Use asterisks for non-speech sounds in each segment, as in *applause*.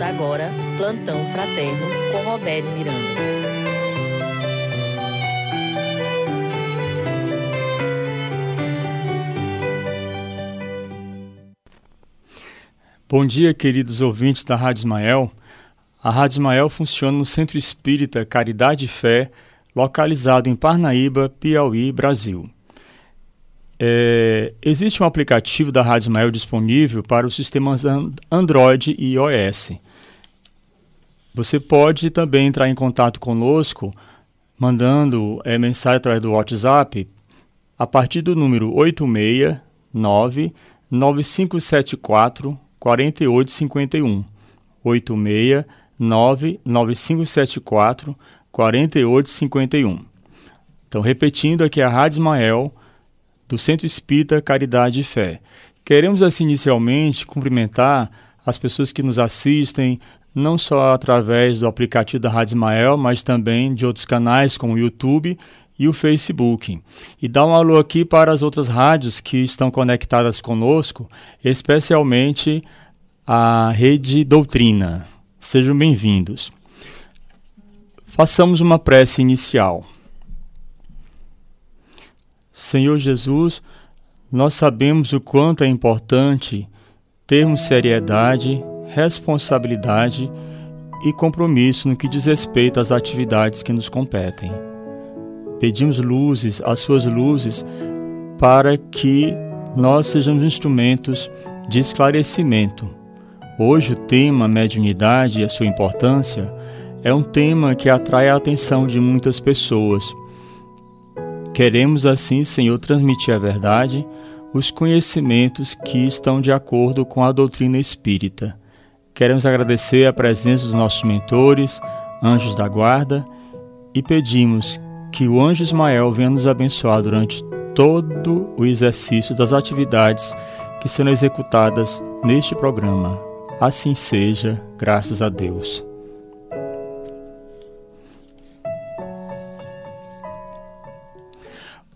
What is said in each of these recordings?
Agora Plantão Fraterno com Robério Miranda. Bom dia, queridos ouvintes da Rádio Ismael. A Rádio Ismael funciona no Centro Espírita Caridade e Fé, localizado em Parnaíba, Piauí, Brasil. É, existe um aplicativo da Rádio Ismael disponível para os sistemas Android e iOS. Você pode também entrar em contato conosco mandando é, mensagem através do WhatsApp a partir do número 869 9574 4851. 869 9574 4851. Então, repetindo aqui a Rádio Ismael do Centro Espírita Caridade e Fé. Queremos, assim, inicialmente, cumprimentar as pessoas que nos assistem, não só através do aplicativo da Rádio Ismael, mas também de outros canais como o YouTube e o Facebook. E dar um alô aqui para as outras rádios que estão conectadas conosco, especialmente a Rede Doutrina. Sejam bem-vindos. Façamos uma prece inicial. Senhor Jesus, nós sabemos o quanto é importante termos seriedade, responsabilidade e compromisso no que diz respeito às atividades que nos competem. Pedimos luzes, as suas luzes, para que nós sejamos instrumentos de esclarecimento. Hoje o tema mediunidade e a sua importância é um tema que atrai a atenção de muitas pessoas Queremos assim, Senhor, transmitir a verdade, os conhecimentos que estão de acordo com a doutrina espírita. Queremos agradecer a presença dos nossos mentores, anjos da guarda, e pedimos que o anjo Ismael venha nos abençoar durante todo o exercício das atividades que serão executadas neste programa. Assim seja, graças a Deus.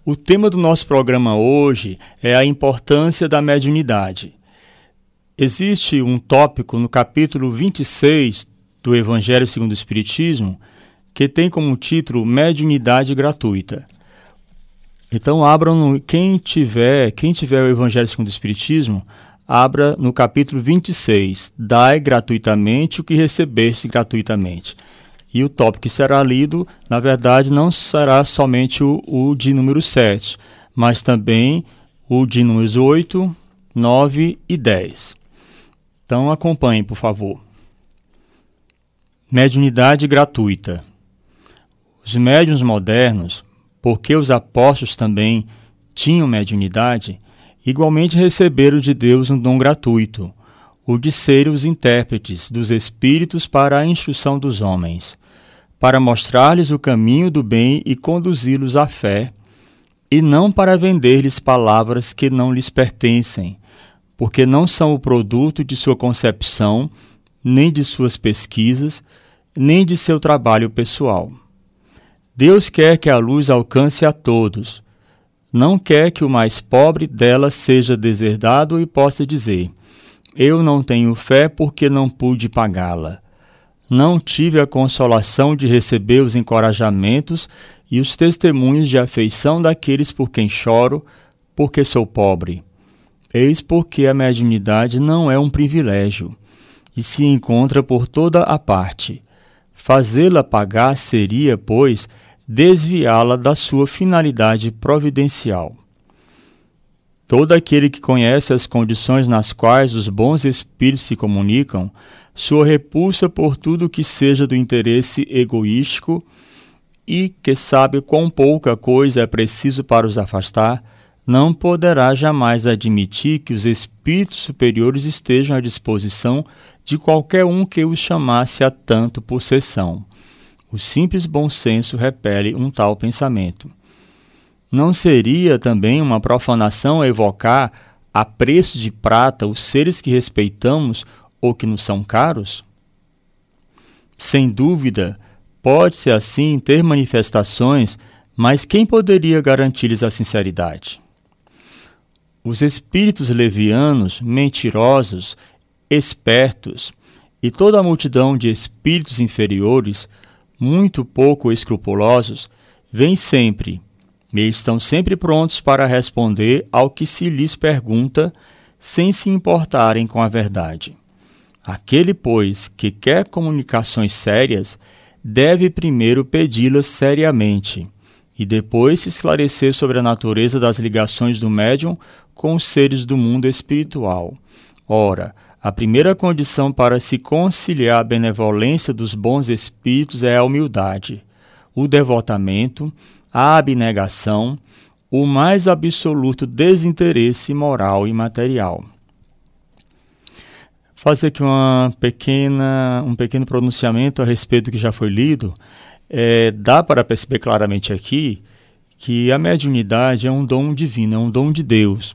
O tema do nosso programa hoje é a importância da mediunidade. Existe um tópico no capítulo 26 do Evangelho segundo o Espiritismo que tem como título Mediunidade Gratuita. Então abram quem tiver, quem tiver o Evangelho segundo o Espiritismo, abra no capítulo 26, Dai gratuitamente o que recebeste gratuitamente. E o tópico que será lido, na verdade, não será somente o, o de número 7, mas também o de números 8, 9 e 10. Então acompanhe, por favor. Mediunidade gratuita. Os médiuns modernos, porque os apóstolos também tinham mediunidade, igualmente receberam de Deus um dom gratuito, o de serem os intérpretes dos Espíritos para a instrução dos homens para mostrar-lhes o caminho do bem e conduzi-los à fé, e não para vender-lhes palavras que não lhes pertencem, porque não são o produto de sua concepção, nem de suas pesquisas, nem de seu trabalho pessoal. Deus quer que a luz alcance a todos. Não quer que o mais pobre dela seja deserdado e possa dizer: Eu não tenho fé porque não pude pagá-la não tive a consolação de receber os encorajamentos e os testemunhos de afeição daqueles por quem choro, porque sou pobre. Eis porque a mediunidade não é um privilégio, e se encontra por toda a parte. Fazê-la pagar seria, pois, desviá-la da sua finalidade providencial. Todo aquele que conhece as condições nas quais os bons espíritos se comunicam, sua repulsa por tudo que seja do interesse egoístico e que sabe quão pouca coisa é preciso para os afastar, não poderá jamais admitir que os espíritos superiores estejam à disposição de qualquer um que os chamasse a tanto possessão. O simples bom senso repele um tal pensamento. Não seria também uma profanação evocar a preço de prata os seres que respeitamos ou que nos são caros? Sem dúvida, pode-se assim ter manifestações, mas quem poderia garantir-lhes a sinceridade? Os espíritos levianos, mentirosos, espertos E toda a multidão de espíritos inferiores, muito pouco escrupulosos, vem sempre, e estão sempre prontos para responder ao que se lhes pergunta, sem se importarem com a verdade. Aquele, pois, que quer comunicações sérias, deve primeiro pedi-las seriamente e depois se esclarecer sobre a natureza das ligações do médium com os seres do mundo espiritual. Ora, a primeira condição para se conciliar a benevolência dos bons espíritos é a humildade, o devotamento, a abnegação, o mais absoluto desinteresse moral e material. Fazer aqui uma pequena, um pequeno pronunciamento a respeito do que já foi lido. É, dá para perceber claramente aqui que a mediunidade é um dom divino, é um dom de Deus.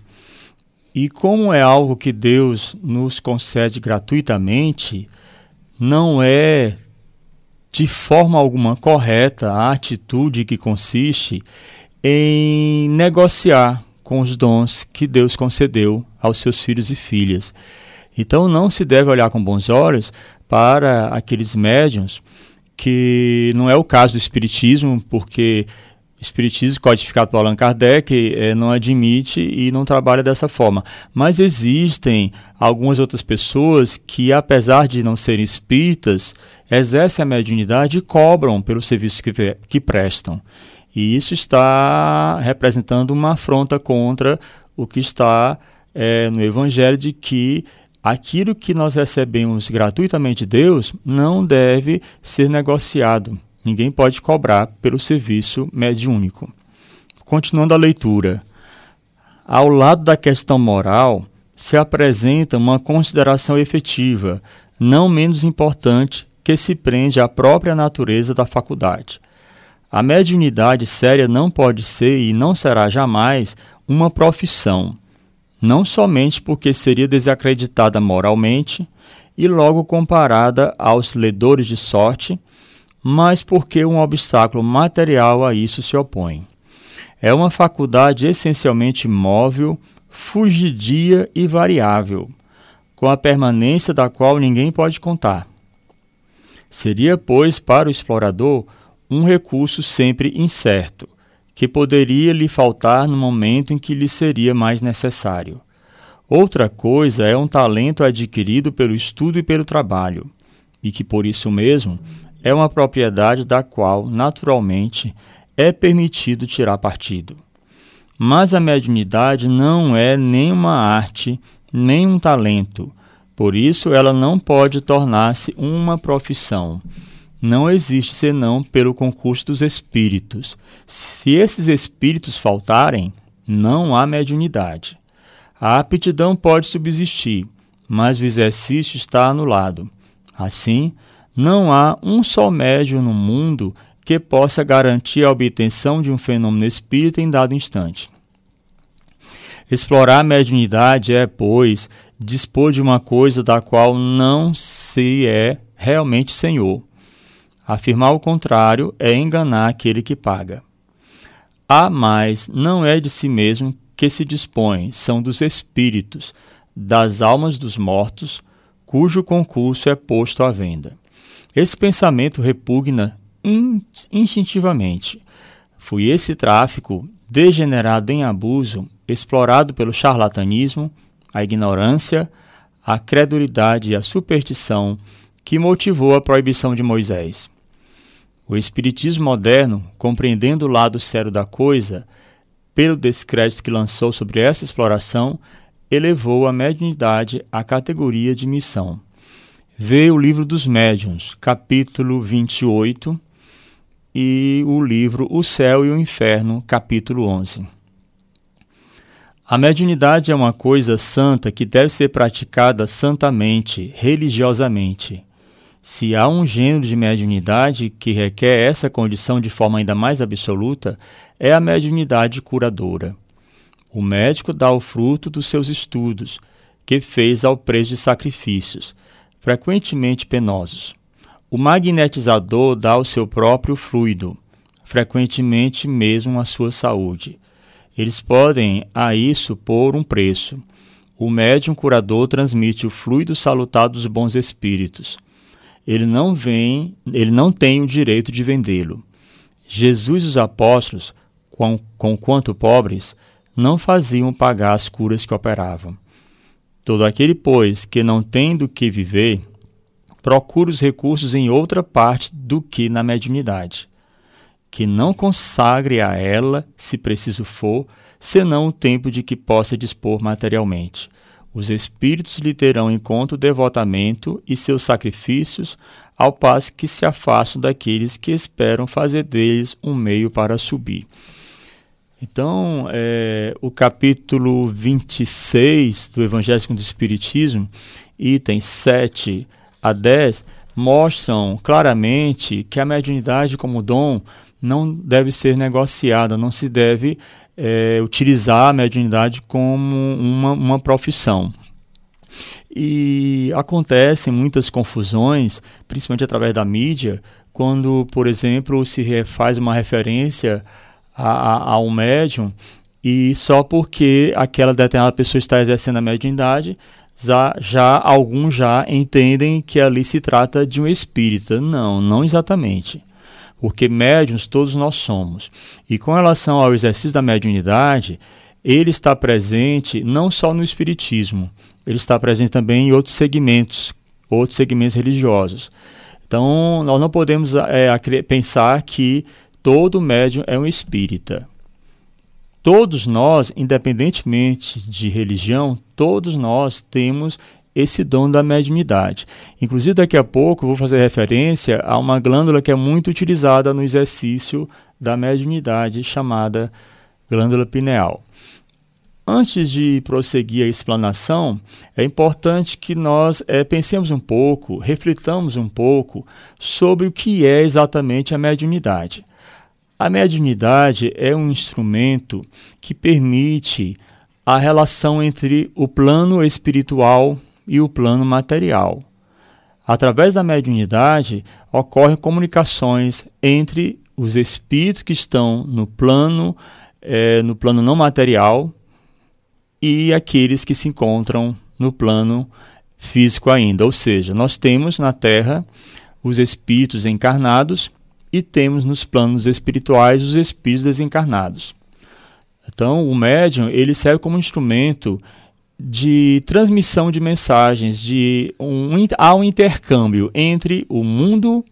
E como é algo que Deus nos concede gratuitamente, não é de forma alguma correta a atitude que consiste em negociar com os dons que Deus concedeu aos seus filhos e filhas. Então não se deve olhar com bons olhos para aqueles médiums que não é o caso do espiritismo, porque Espiritismo codificado por Allan Kardec é, não admite e não trabalha dessa forma. Mas existem algumas outras pessoas que, apesar de não serem espíritas, exercem a mediunidade e cobram pelo serviço que, que prestam. E isso está representando uma afronta contra o que está é, no Evangelho de que aquilo que nós recebemos gratuitamente de Deus não deve ser negociado. Ninguém pode cobrar pelo serviço mediúnico. Continuando a leitura. Ao lado da questão moral, se apresenta uma consideração efetiva, não menos importante, que se prende à própria natureza da faculdade. A mediunidade séria não pode ser e não será jamais uma profissão, não somente porque seria desacreditada moralmente e logo comparada aos ledores de sorte mas porque um obstáculo material a isso se opõe. É uma faculdade essencialmente móvel, fugidia e variável, com a permanência da qual ninguém pode contar. Seria, pois, para o explorador um recurso sempre incerto, que poderia lhe faltar no momento em que lhe seria mais necessário. Outra coisa é um talento adquirido pelo estudo e pelo trabalho, e que por isso mesmo é uma propriedade da qual, naturalmente, é permitido tirar partido. Mas a mediunidade não é nem uma arte, nem um talento. Por isso, ela não pode tornar-se uma profissão. Não existe senão pelo concurso dos espíritos. Se esses espíritos faltarem, não há mediunidade. A aptidão pode subsistir, mas o exercício está anulado. Assim, não há um só médium no mundo que possa garantir a obtenção de um fenômeno espírita em dado instante. Explorar a mediunidade é, pois, dispor de uma coisa da qual não se é realmente senhor. Afirmar o contrário é enganar aquele que paga. A mais não é de si mesmo que se dispõe, são dos espíritos, das almas dos mortos, cujo concurso é posto à venda. Esse pensamento repugna instintivamente. Foi esse tráfico, degenerado em abuso, explorado pelo charlatanismo, a ignorância, a credulidade e a superstição que motivou a proibição de Moisés. O Espiritismo moderno, compreendendo o lado sério da coisa, pelo descrédito que lançou sobre essa exploração, elevou a mediunidade à categoria de missão vê o livro dos médiuns, capítulo 28, e o livro O Céu e o Inferno, capítulo 11. A mediunidade é uma coisa santa que deve ser praticada santamente, religiosamente. Se há um gênero de mediunidade que requer essa condição de forma ainda mais absoluta, é a mediunidade curadora. O médico dá o fruto dos seus estudos, que fez ao preço de sacrifícios frequentemente penosos. O magnetizador dá o seu próprio fluido, frequentemente mesmo a sua saúde. Eles podem a isso pôr um preço. o médium curador transmite o fluido salutar dos bons espíritos. Ele não vem, ele não tem o direito de vendê-lo. Jesus e os apóstolos, com, com quanto pobres, não faziam pagar as curas que operavam. Todo aquele, pois, que não tem do que viver, procura os recursos em outra parte do que na mediunidade, que não consagre a ela, se preciso for, senão o tempo de que possa dispor materialmente. Os espíritos lhe terão em conta o devotamento e seus sacrifícios, ao passo que se afastam daqueles que esperam fazer deles um meio para subir. Então, é, o capítulo 26 do Evangelho segundo o Espiritismo, itens 7 a 10, mostram claramente que a mediunidade como dom não deve ser negociada, não se deve é, utilizar a mediunidade como uma, uma profissão. E acontecem muitas confusões, principalmente através da mídia, quando, por exemplo, se faz uma referência a, a, a um médium e só porque aquela determinada pessoa está exercendo a mediunidade, já, já alguns já entendem que ali se trata de um espírita. Não, não exatamente. Porque médiums todos nós somos. E com relação ao exercício da mediunidade, ele está presente não só no espiritismo, ele está presente também em outros segmentos, outros segmentos religiosos. Então, nós não podemos é, pensar que todo médium é um espírita. Todos nós, independentemente de religião, todos nós temos esse dom da mediunidade. Inclusive, daqui a pouco, vou fazer referência a uma glândula que é muito utilizada no exercício da mediunidade, chamada glândula pineal. Antes de prosseguir a explanação, é importante que nós é, pensemos um pouco, reflitamos um pouco sobre o que é exatamente a mediunidade. A mediunidade é um instrumento que permite a relação entre o plano espiritual e o plano material. Através da mediunidade ocorrem comunicações entre os espíritos que estão no plano, é, no plano não material e aqueles que se encontram no plano físico ainda. Ou seja, nós temos na Terra os espíritos encarnados e temos nos planos espirituais os espíritos desencarnados. Então, o médium ele serve como instrumento de transmissão de mensagens, de um, há um intercâmbio entre o mundo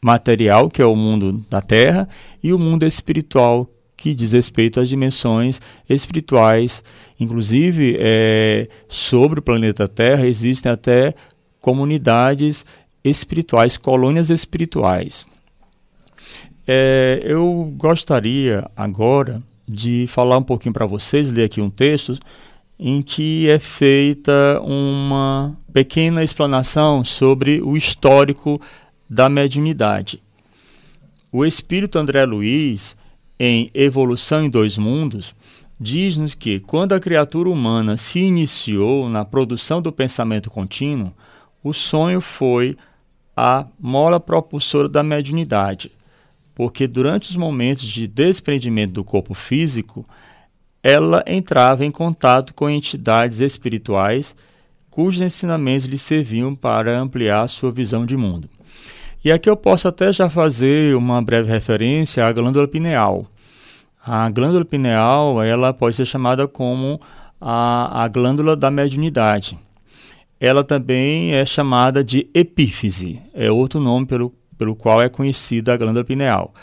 material, que é o mundo da Terra, e o mundo espiritual, que diz respeito às dimensões espirituais. Inclusive, é, sobre o planeta Terra existem até comunidades espirituais, colônias espirituais. É, eu gostaria agora de falar um pouquinho para vocês, ler aqui um texto em que é feita uma pequena explanação sobre o histórico da mediunidade. O espírito André Luiz, em Evolução em Dois Mundos, diz-nos que quando a criatura humana se iniciou na produção do pensamento contínuo, o sonho foi a mola propulsora da mediunidade porque durante os momentos de desprendimento do corpo físico, ela entrava em contato com entidades espirituais cujos ensinamentos lhe serviam para ampliar sua visão de mundo. E aqui eu posso até já fazer uma breve referência à glândula pineal. A glândula pineal ela pode ser chamada como a, a glândula da mediunidade. Ela também é chamada de epífise, é outro nome pelo pelo qual é conhecida a glândula pineal.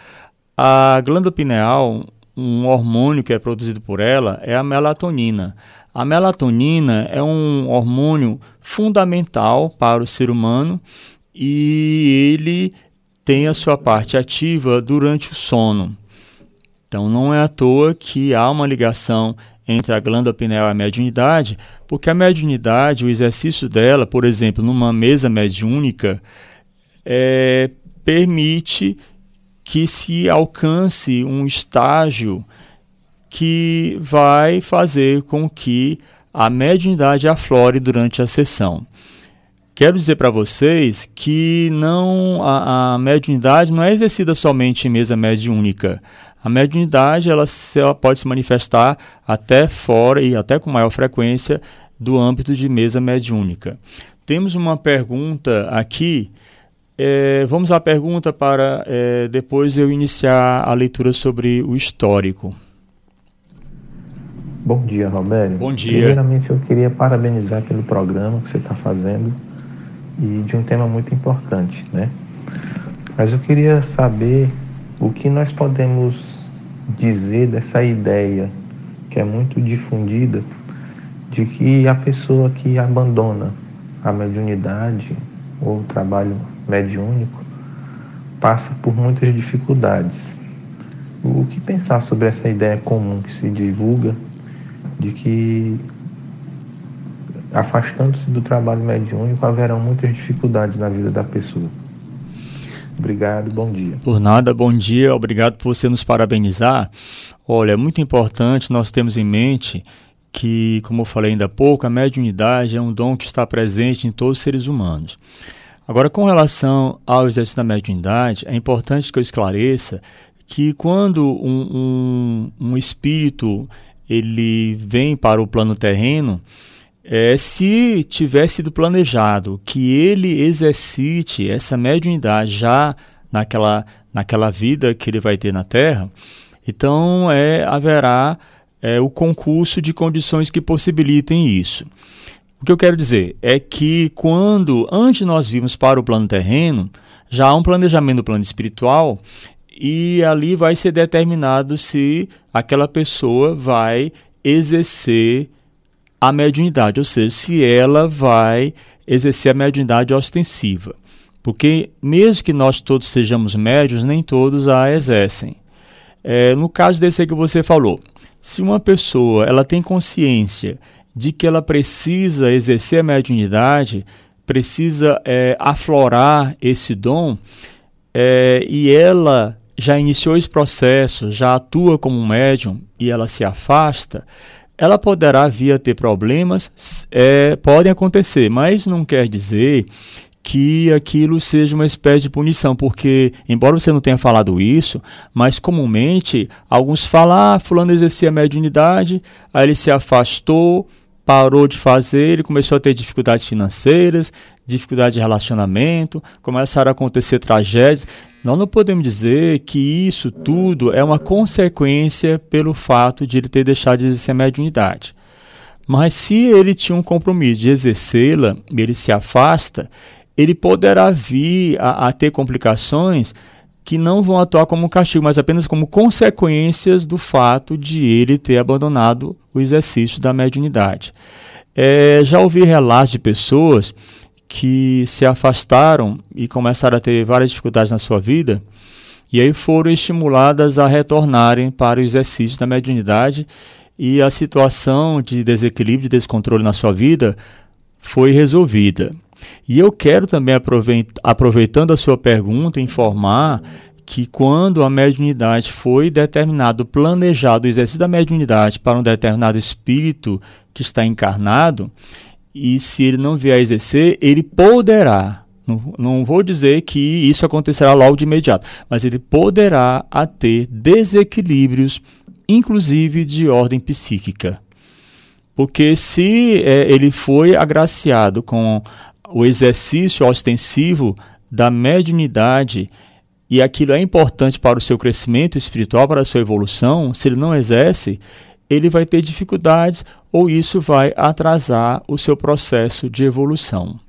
A glândula pineal, um hormônio que é produzido por ela é a melatonina. A melatonina é um hormônio fundamental para o ser humano e ele tem a sua parte ativa durante o sono. Então não é à toa que há uma ligação entre a glândula pineal e a mediunidade, porque a mediunidade, o exercício dela, por exemplo, numa mesa mediúnica, é, permite que se alcance um estágio que vai fazer com que a mediunidade aflore durante a sessão. Quero dizer para vocês que não a, a, mediunidade não é exercida somente em mesa mediúnica. A mediunidade ela, ela pode se manifestar até fora e até com maior frequência do âmbito de mesa mediúnica. Temos uma pergunta aqui. É, vamos à pergunta para é, depois eu iniciar a leitura sobre o histórico. Bom dia, Roberto. Bom dia. Primeiramente, eu queria parabenizar pelo programa que você está fazendo e de um tema muito importante, né? Mas eu queria saber o que nós podemos dizer dessa ideia que é muito difundida de que a pessoa que abandona a mediunidade ou o trabalho mediúnico passa por muitas dificuldades. O que pensar sobre essa ideia comum que se divulga de que afastando-se do trabalho mediúnico haverão muitas dificuldades na vida da pessoa? Obrigado, bom dia. Por nada, bom dia, obrigado por você nos parabenizar. Olha, é muito importante nós termos em mente que, como eu falei ainda há pouco, a mediunidade é um dom que está presente em todos os seres humanos. Agora, com relação ao exercício da mediunidade, é importante que eu esclareça que quando um, um, um espírito ele vem para o plano terreno, é, se tiver sido planejado que ele exercite essa mediunidade já naquela, naquela vida que ele vai ter na Terra, então é, haverá é, o concurso de condições que possibilitem isso. O que eu quero dizer é que quando, antes nós vimos para o plano terreno, já há um planejamento do plano espiritual e ali vai ser determinado se aquela pessoa vai exercer a mediunidade, ou seja, se ela vai exercer a mediunidade ostensiva. Porque, mesmo que nós todos sejamos médios, nem todos a exercem. É, no caso desse aí que você falou, se uma pessoa ela tem consciência de que ela precisa exercer a mediunidade, precisa é, aflorar esse dom, é, e ela já iniciou esse processo, já atua como médium e ela se afasta, ela poderá vir a ter problemas, é, podem acontecer, mas não quer dizer que aquilo seja uma espécie de punição, porque, embora você não tenha falado isso, mas comumente alguns falam, ah, fulano exercia a mediunidade, aí ele se afastou, parou de fazer, ele começou a ter dificuldades financeiras, dificuldade de relacionamento, começaram a acontecer tragédias. Nós não podemos dizer que isso tudo é uma consequência pelo fato de ele ter deixado de exercer a mediunidade. Mas se ele tinha um compromisso de exercê-la ele se afasta, ele poderá vir a, a ter complicações que não vão atuar como castigo, mas apenas como consequências do fato de ele ter abandonado o exercício da mediunidade. É, já ouvi relatos de pessoas que se afastaram e começaram a ter várias dificuldades na sua vida, e aí foram estimuladas a retornarem para o exercício da mediunidade e a situação de desequilíbrio, de descontrole na sua vida foi resolvida. E eu quero também, aproveitando a sua pergunta, informar que quando a mediunidade foi determinado, planejado o exercício da mediunidade para um determinado espírito que está encarnado, e se ele não vier a exercer, ele poderá, não, não vou dizer que isso acontecerá logo de imediato, mas ele poderá a ter desequilíbrios, inclusive de ordem psíquica. Porque se é, ele foi agraciado com o exercício ostensivo da mediunidade e aquilo é importante para o seu crescimento espiritual, para a sua evolução, se ele não exerce, ele vai ter dificuldades ou isso vai atrasar o seu processo de evolução.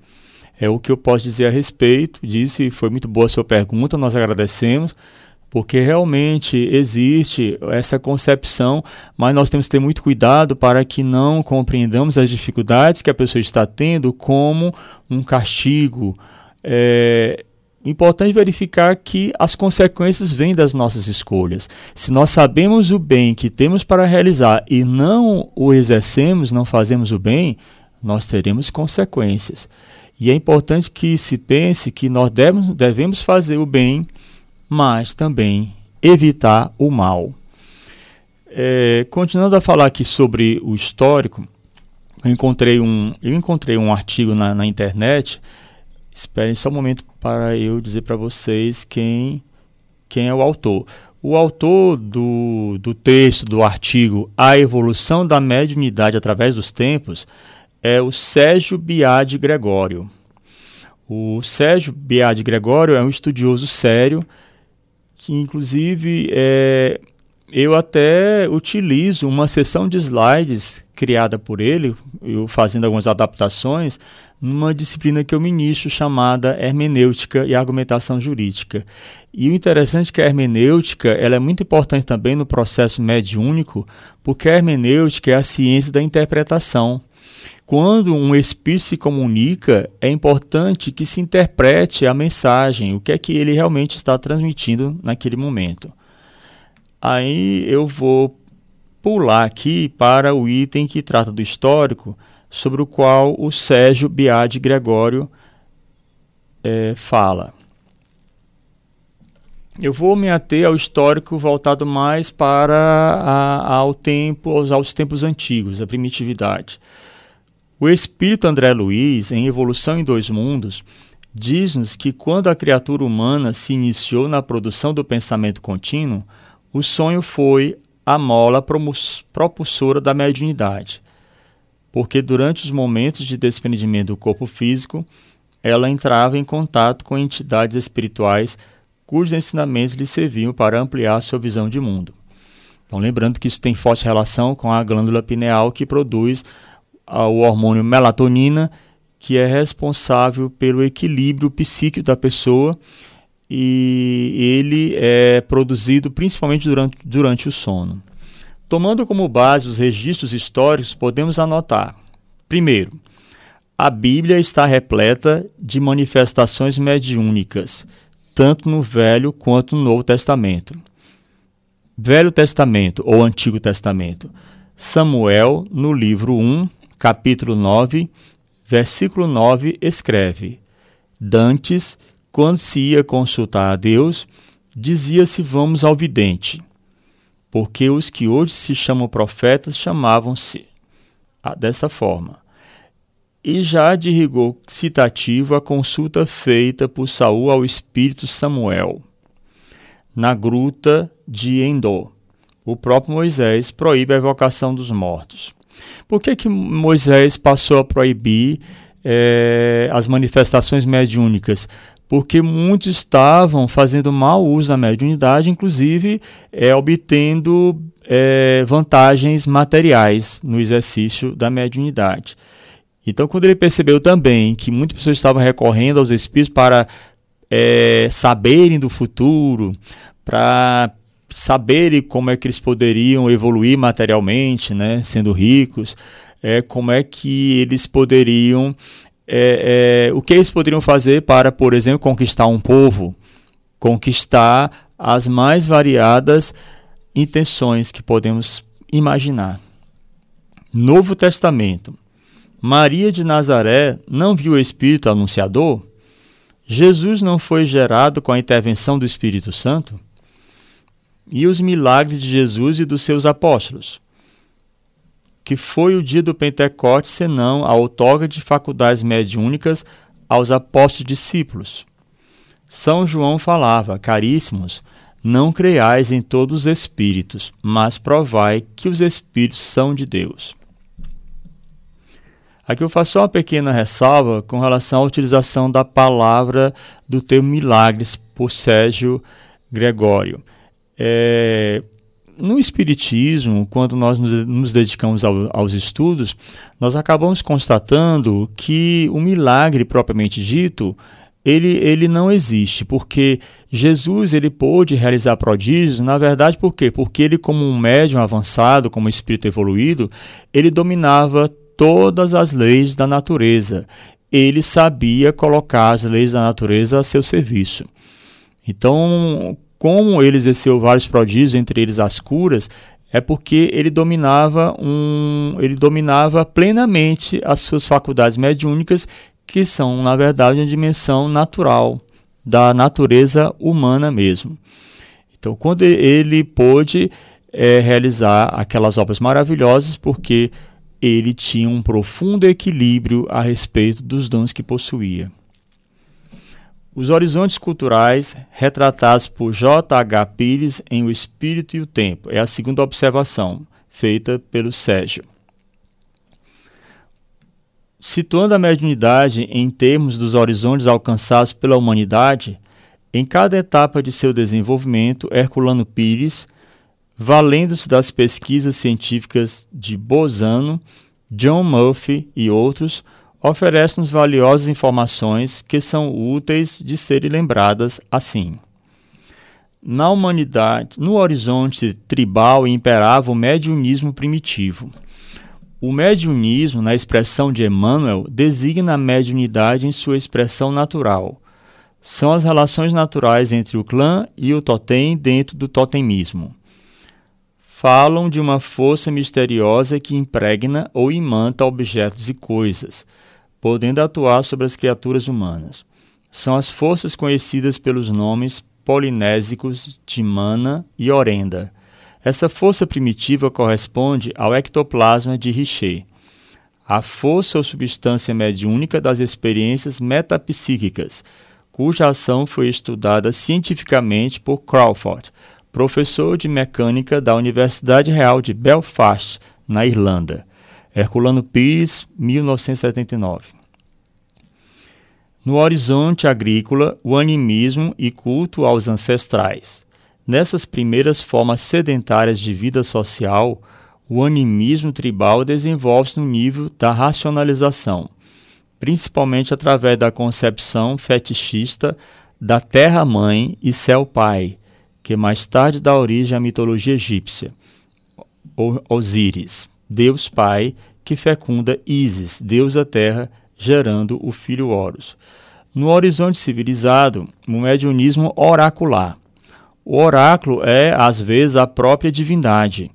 É o que eu posso dizer a respeito disso e foi muito boa a sua pergunta, nós agradecemos, porque realmente existe essa concepção, mas nós temos que ter muito cuidado para que não compreendamos as dificuldades que a pessoa está tendo como um castigo. É, Importante verificar que as consequências vêm das nossas escolhas. Se nós sabemos o bem que temos para realizar e não o exercemos, não fazemos o bem, nós teremos consequências. E é importante que se pense que nós devemos, devemos fazer o bem, mas também evitar o mal. É, continuando a falar aqui sobre o histórico, eu encontrei um, eu encontrei um artigo na, na internet Esperem só um momento para eu dizer para vocês quem, quem é o autor. O autor do, do texto, do artigo A Evolução da Mediunidade através dos Tempos, é o Sérgio Biade Gregório. O Sérgio Biade Gregório é um estudioso sério que, inclusive, é, eu até utilizo uma sessão de slides criada por ele, eu fazendo algumas adaptações, numa disciplina que eu ministro chamada Hermenêutica e Argumentação Jurídica. E o interessante é que a hermenêutica ela é muito importante também no processo mediúnico, porque a hermenêutica é a ciência da interpretação. Quando um espírito se comunica, é importante que se interprete a mensagem, o que é que ele realmente está transmitindo naquele momento. Aí eu vou pular aqui para o item que trata do histórico, sobre o qual o Sérgio Biade Gregório é, fala. Eu vou me ater ao histórico voltado mais para a, ao tempo, aos, aos tempos antigos, a primitividade. O espírito André Luiz, em Evolução em Dois Mundos, diz-nos que quando a criatura humana se iniciou na produção do pensamento contínuo, o sonho foi a mola propulsora da mediunidade, porque durante os momentos de desprendimento do corpo físico, ela entrava em contato com entidades espirituais cujos ensinamentos lhe serviam para ampliar sua visão de mundo. Então, lembrando que isso tem forte relação com a glândula pineal que produz o hormônio melatonina, que é responsável pelo equilíbrio psíquico da pessoa e ele é produzido principalmente durante, durante o sono. Tomando como base os registros históricos, podemos anotar: primeiro, a Bíblia está repleta de manifestações mediúnicas, tanto no Velho quanto no Novo Testamento. Velho Testamento ou Antigo Testamento. Samuel, no livro 1, capítulo 9, versículo 9, escreve: Dantes quando se ia consultar a Deus, dizia-se: Vamos ao vidente, porque os que hoje se chamam profetas chamavam-se dessa forma. E já de rigor citativo a consulta feita por Saul ao espírito Samuel, na gruta de Endor. O próprio Moisés proíbe a evocação dos mortos. Por que, que Moisés passou a proibir é, as manifestações mediúnicas? porque muitos estavam fazendo mau uso da mediunidade, inclusive é, obtendo é, vantagens materiais no exercício da mediunidade. Então, quando ele percebeu também que muitas pessoas estavam recorrendo aos espíritos para é, saberem do futuro, para saberem como é que eles poderiam evoluir materialmente, né, sendo ricos, é, como é que eles poderiam é, é, o que eles poderiam fazer para, por exemplo, conquistar um povo, conquistar as mais variadas intenções que podemos imaginar. Novo Testamento. Maria de Nazaré não viu o Espírito anunciador? Jesus não foi gerado com a intervenção do Espírito Santo? E os milagres de Jesus e dos seus apóstolos? que foi o dia do Pentecostes, senão a outorga de faculdades mediúnicas aos apóstolos discípulos. São João falava, caríssimos, não creiais em todos os espíritos, mas provai que os espíritos são de Deus. Aqui eu faço uma pequena ressalva com relação à utilização da palavra do termo milagres por Sérgio Gregório. É, no Espiritismo, quando nós nos dedicamos ao, aos estudos, nós acabamos constatando que o milagre propriamente dito ele, ele não existe, porque Jesus ele pôde realizar prodígios, na verdade, por quê? Porque ele, como um médium avançado, como espírito evoluído, ele dominava todas as leis da natureza. Ele sabia colocar as leis da natureza a seu serviço. Então, como ele exerceu vários prodígios, entre eles as curas, é porque ele dominava um, ele dominava plenamente as suas faculdades mediúnicas, que são na verdade uma dimensão natural da natureza humana mesmo. Então, quando ele pôde é, realizar aquelas obras maravilhosas, porque ele tinha um profundo equilíbrio a respeito dos dons que possuía. Os horizontes culturais retratados por J. H. Pires em O Espírito e o Tempo é a segunda observação, feita pelo Sérgio. Situando a mediunidade em termos dos horizontes alcançados pela humanidade, em cada etapa de seu desenvolvimento, Herculano Pires, valendo-se das pesquisas científicas de Bozano, John Murphy e outros, oferece-nos valiosas informações que são úteis de serem lembradas assim. Na humanidade, no horizonte tribal imperava o mediunismo primitivo o mediunismo, na expressão de Emmanuel, designa a mediunidade em sua expressão natural. São as relações naturais entre o clã e o totem dentro do totemismo. Falam de uma força misteriosa que impregna ou imanta objetos e coisas, podendo atuar sobre as criaturas humanas. São as forças conhecidas pelos nomes polinésicos de Mana e Orenda essa força primitiva corresponde ao ectoplasma de Richer, a força ou substância mediúnica das experiências metapsíquicas, cuja ação foi estudada cientificamente por Crawford, professor de mecânica da Universidade Real de Belfast, na Irlanda. Herculano Pires, 1979. No horizonte agrícola, o animismo e culto aos ancestrais. Nessas primeiras formas sedentárias de vida social, o animismo tribal desenvolve-se no nível da racionalização, principalmente através da concepção fetichista da terra-mãe e céu-pai, que mais tarde dá origem à mitologia egípcia. Osíris, Deus Pai, que fecunda Ísis, deusa terra, gerando o filho Horus. No horizonte civilizado, o mediunismo oracular, o oráculo é, às vezes, a própria divindade,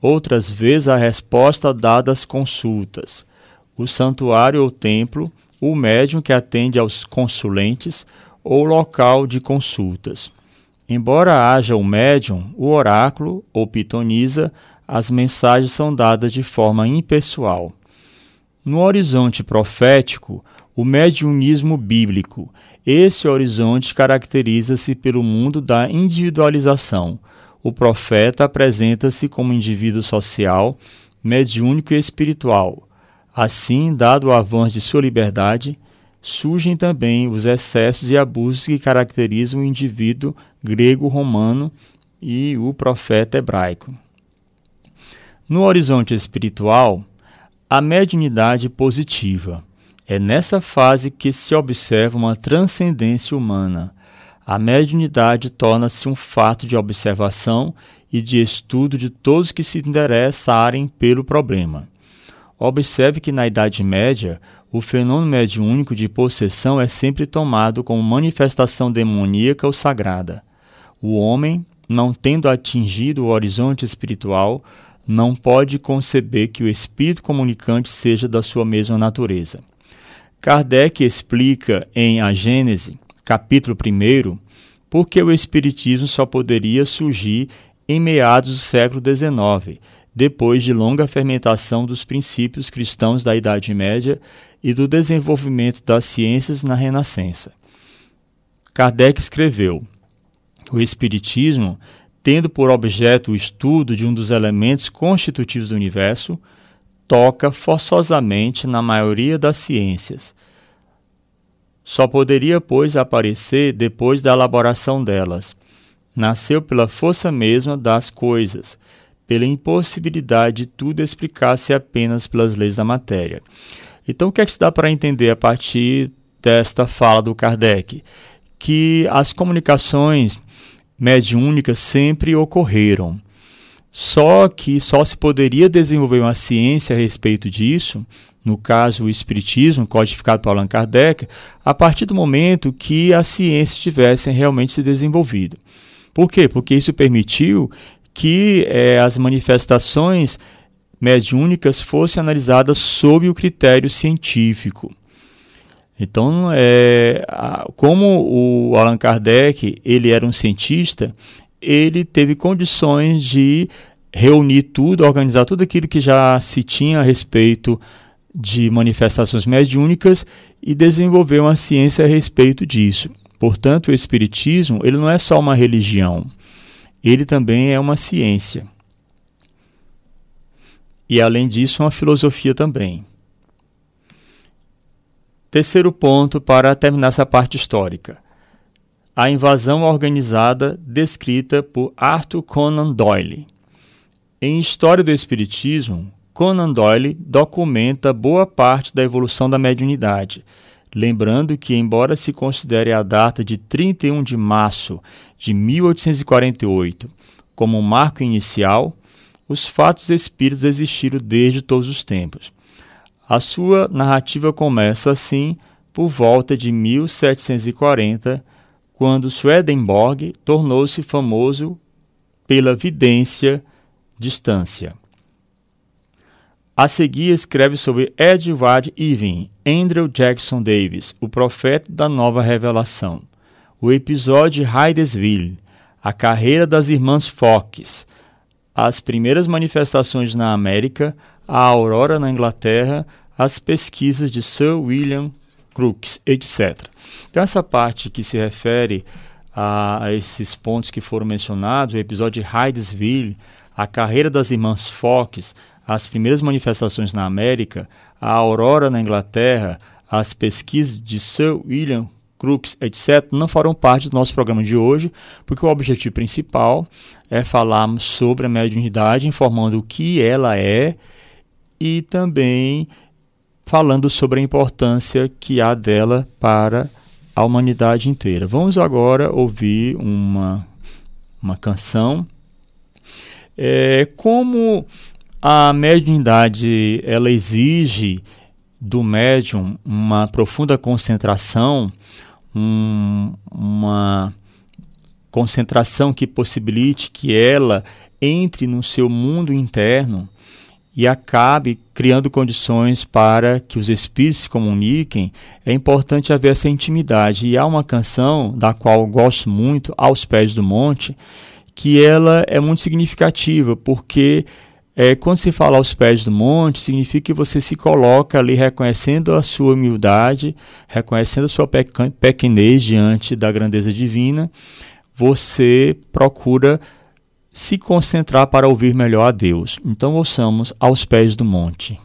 outras vezes, a resposta dada às consultas. O santuário ou templo, o médium que atende aos consulentes ou local de consultas. Embora haja o médium, o oráculo ou pitonisa, as mensagens são dadas de forma impessoal. No horizonte profético, o mediunismo bíblico esse horizonte caracteriza-se pelo mundo da individualização. O profeta apresenta-se como indivíduo social, mediúnico e espiritual. Assim, dado o avanço de sua liberdade, surgem também os excessos e abusos que caracterizam o indivíduo grego-romano e o profeta hebraico. No horizonte espiritual, a mediunidade positiva é nessa fase que se observa uma transcendência humana. A mediunidade torna-se um fato de observação e de estudo de todos que se interessarem pelo problema. Observe que na Idade Média, o fenômeno mediúnico de possessão é sempre tomado como manifestação demoníaca ou sagrada. O homem, não tendo atingido o horizonte espiritual, não pode conceber que o espírito comunicante seja da sua mesma natureza. Kardec explica em A Gênese, capítulo 1, por que o Espiritismo só poderia surgir em meados do século XIX, depois de longa fermentação dos princípios cristãos da Idade Média e do desenvolvimento das ciências na Renascença. Kardec escreveu: O Espiritismo, tendo por objeto o estudo de um dos elementos constitutivos do universo, toca forçosamente na maioria das ciências. Só poderia, pois, aparecer depois da elaboração delas. Nasceu pela força mesma das coisas, pela impossibilidade de tudo explicar-se apenas pelas leis da matéria. Então, o que é que se dá para entender a partir desta fala do Kardec? Que as comunicações mediúnicas sempre ocorreram. Só que só se poderia desenvolver uma ciência a respeito disso, no caso o Espiritismo, codificado por Allan Kardec, a partir do momento que as ciências tivessem realmente se desenvolvido. Por quê? Porque isso permitiu que é, as manifestações mediúnicas fossem analisadas sob o critério científico. Então, é, como o Allan Kardec ele era um cientista, ele teve condições de reunir tudo, organizar tudo aquilo que já se tinha a respeito de manifestações mediúnicas e desenvolver uma ciência a respeito disso. Portanto, o espiritismo, ele não é só uma religião, ele também é uma ciência. E além disso, uma filosofia também. Terceiro ponto para terminar essa parte histórica. A invasão organizada descrita por Arthur Conan Doyle. Em História do Espiritismo, Conan Doyle documenta boa parte da evolução da mediunidade, lembrando que, embora se considere a data de 31 de março de 1848 como um marco inicial, os fatos espíritas existiram desde todos os tempos. A sua narrativa começa assim por volta de 1740, quando Swedenborg tornou-se famoso pela vidência distância. A seguir escreve sobre Edward Irving, Andrew Jackson Davis, o profeta da nova revelação, o episódio Hydesville, a carreira das irmãs Fox, as primeiras manifestações na América, a aurora na Inglaterra, as pesquisas de Sir William Crookes, etc. Então essa parte que se refere a, a esses pontos que foram mencionados, o episódio de Hydesville, a carreira das irmãs Fox, as primeiras manifestações na América, a aurora na Inglaterra, as pesquisas de Sir William Crookes, etc., não farão parte do nosso programa de hoje, porque o objetivo principal é falarmos sobre a mediunidade, informando o que ela é e também falando sobre a importância que há dela para a humanidade inteira. Vamos agora ouvir uma, uma canção. É, como a mediunidade ela exige do médium uma profunda concentração, um, uma concentração que possibilite que ela entre no seu mundo interno e acabe criando condições para que os espíritos se comuniquem, é importante haver essa intimidade. E há uma canção da qual gosto muito, Aos Pés do Monte, que ela é muito significativa, porque é, quando se fala aos pés do monte, significa que você se coloca ali reconhecendo a sua humildade, reconhecendo a sua pequenez diante da grandeza divina, você procura se concentrar para ouvir melhor a Deus. Então ouçamos aos pés do monte.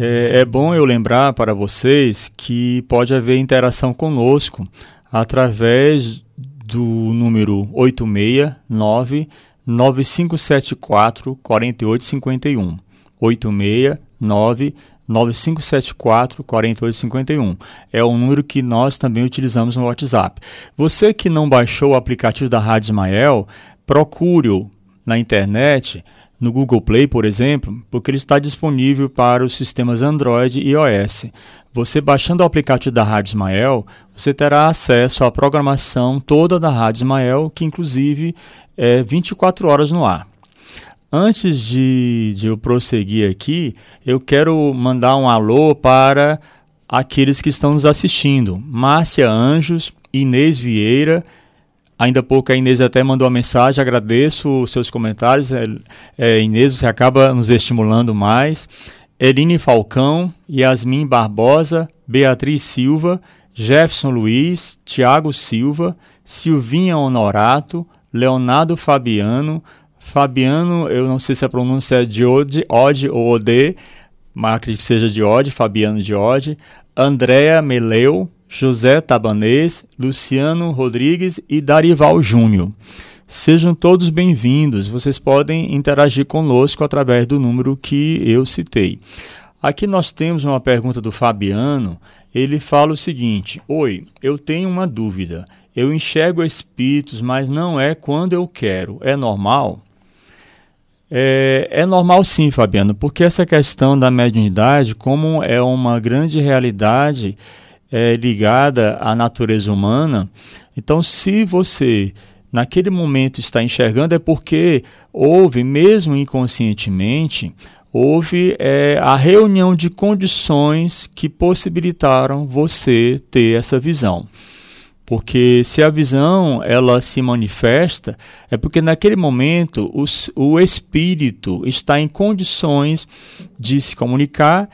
É, é bom eu lembrar para vocês que pode haver interação conosco através do número 869 9574 4851. 869 9574 4851. É o número que nós também utilizamos no WhatsApp. Você que não baixou o aplicativo da Rádio Ismael, procure-o na internet no Google Play, por exemplo, porque ele está disponível para os sistemas Android e iOS. Você baixando o aplicativo da Rádio Ismael, você terá acesso à programação toda da Rádio Ismael, que inclusive é 24 horas no ar. Antes de, de eu prosseguir aqui, eu quero mandar um alô para aqueles que estão nos assistindo. Márcia Anjos, Inês Vieira, Ainda pouco a Inês até mandou uma mensagem, agradeço os seus comentários. É, é, Inês, você acaba nos estimulando mais. Eline Falcão, Yasmin Barbosa, Beatriz Silva, Jefferson Luiz, Tiago Silva, Silvinha Honorato, Leonardo Fabiano, Fabiano, eu não sei se a pronúncia é de Ode, Ode ou Ode, mas acredito que seja de Ode, Fabiano de Ode, Andréa Meleu, José Tabanês, Luciano Rodrigues e Darival Júnior. Sejam todos bem-vindos. Vocês podem interagir conosco através do número que eu citei. Aqui nós temos uma pergunta do Fabiano. Ele fala o seguinte: Oi, eu tenho uma dúvida. Eu enxergo espíritos, mas não é quando eu quero. É normal? É, é, normal sim, Fabiano, porque essa questão da mediunidade, como é uma grande realidade é, ligada à natureza humana. Então, se você naquele momento está enxergando, é porque houve, mesmo inconscientemente, houve é, a reunião de condições que possibilitaram você ter essa visão. Porque se a visão ela se manifesta, é porque naquele momento o, o espírito está em condições de se comunicar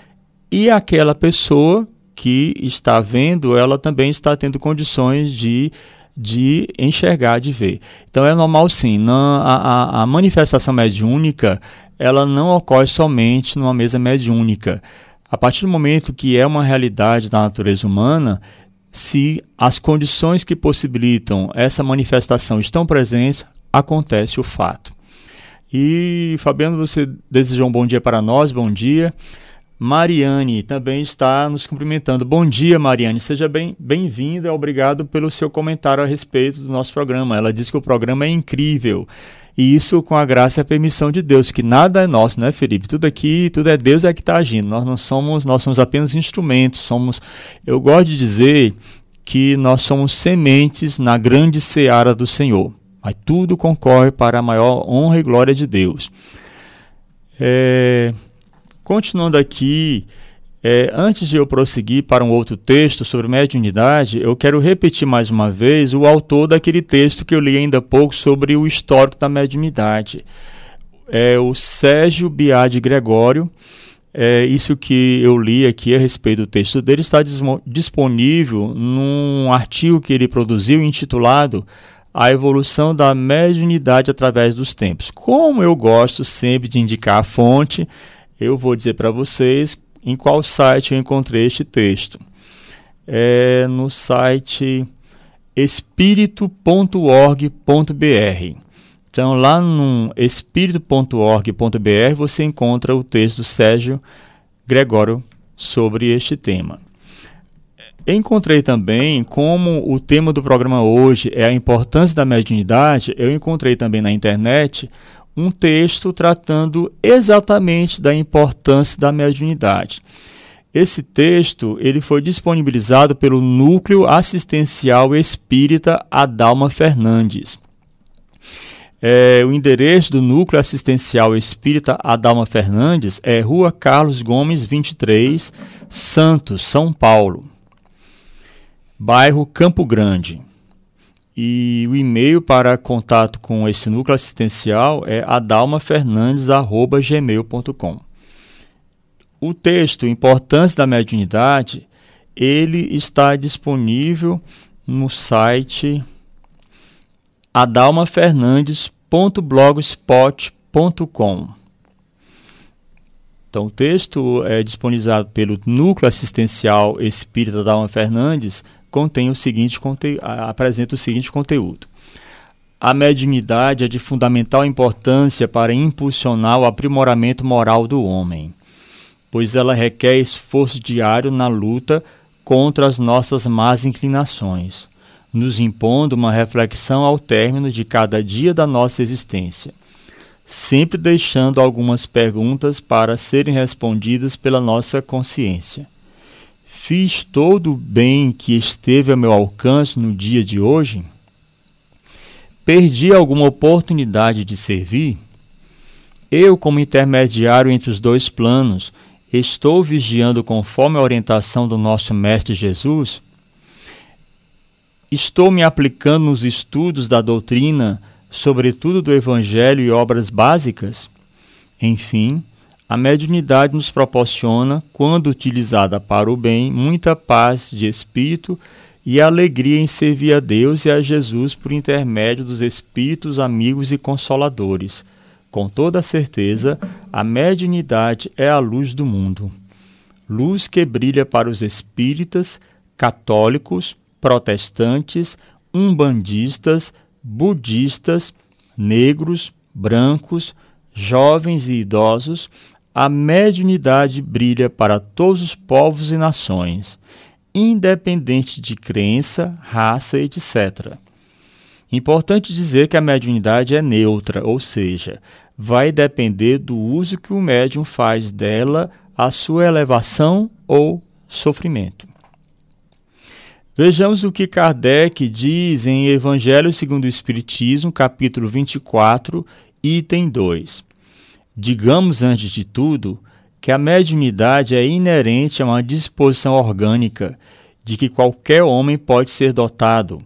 e aquela pessoa que está vendo, ela também está tendo condições de, de enxergar, de ver. Então é normal sim, não, a, a, manifestação mediúnica ela não ocorre somente numa mesa mediúnica. A partir do momento que é uma realidade da natureza humana, se as condições que possibilitam essa manifestação estão presentes, acontece o fato. E Fabiano, você desejou um bom dia para nós, bom dia. Mariane também está nos cumprimentando. Bom dia, Mariane. Seja bem-vinda bem obrigado pelo seu comentário a respeito do nosso programa. Ela diz que o programa é incrível. E isso com a graça e a permissão de Deus, que nada é nosso, né, Felipe? Tudo aqui, tudo é Deus é que está agindo. Nós não somos, nós somos apenas instrumentos. Somos, eu gosto de dizer que nós somos sementes na grande seara do Senhor. Mas tudo concorre para a maior honra e glória de Deus. É, Continuando aqui, É, antes de eu prosseguir para um outro texto sobre mediunidade, eu quero repetir mais uma vez o autor daquele texto que eu li ainda há pouco sobre o histórico da mediunidade. É o Sérgio Biade Gregório. É, isso que eu li aqui a respeito do texto dele está disponível num artigo que ele produziu intitulado A Evolução da Mediunidade através dos Tempos. Como eu gosto sempre de indicar a fonte, eu vou dizer para vocês em qual site eu encontrei este texto. É no site espírito.org.br. Então, lá no espírito.org.br você encontra o texto do Sérgio Gregório sobre este tema. Encontrei também, como o tema do programa hoje é a importância da mediunidade, eu encontrei também na internet um texto tratando exatamente da importância da mediunidade. Esse texto ele foi disponibilizado pelo Núcleo Assistencial Espírita Adalma Fernandes. É, o endereço do Núcleo Assistencial Espírita Adalma Fernandes é Rua Carlos Gomes 23, Santos, São Paulo, bairro Campo Grande. E o e-mail para contato com esse núcleo assistencial é adalmafernandes.gmail.com. O texto Importância da Mediunidade, ele está disponível no site adalmafernandes.blogspot.com. Então, o texto é disponibilizado pelo Núcleo Assistencial Espírita Adalma Fernandes contém o seguinte apresenta o seguinte conteúdo. A mediunidade é de fundamental importância para impulsionar o aprimoramento moral do homem, pois ela requer esforço diário na luta contra as nossas más inclinações, nos impondo uma reflexão ao término de cada dia da nossa existência, sempre deixando algumas perguntas para serem respondidas pela nossa consciência. Fiz todo o bem que esteve a meu alcance no dia de hoje? Perdi alguma oportunidade de servir? Eu, como intermediário entre os dois planos, estou vigiando conforme a orientação do nosso Mestre Jesus? Estou me aplicando nos estudos da doutrina, sobretudo do Evangelho e obras básicas? Enfim, a mediunidade nos proporciona, quando utilizada para o bem, muita paz de espírito e alegria em servir a Deus e a Jesus por intermédio dos espíritos amigos e consoladores. Com toda certeza, a mediunidade é a luz do mundo. Luz que brilha para os espíritas, católicos, protestantes, umbandistas, budistas, negros, brancos, jovens e idosos, a mediunidade brilha para todos os povos e nações, independente de crença, raça, etc. Importante dizer que a mediunidade é neutra, ou seja, vai depender do uso que o médium faz dela, a sua elevação ou sofrimento. Vejamos o que Kardec diz em Evangelho segundo o Espiritismo, capítulo 24, item 2. Digamos, antes de tudo, que a mediunidade é inerente a uma disposição orgânica de que qualquer homem pode ser dotado,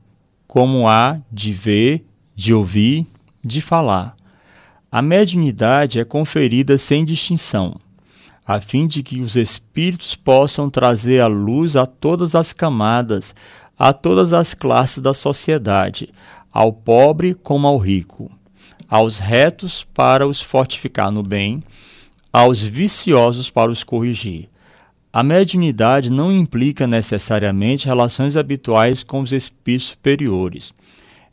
como há de ver, de ouvir, de falar. A mediunidade é conferida sem distinção, a fim de que os espíritos possam trazer a luz a todas as camadas, a todas as classes da sociedade, ao pobre como ao rico aos retos para os fortificar no bem, aos viciosos para os corrigir. A mediunidade não implica necessariamente relações habituais com os espíritos superiores.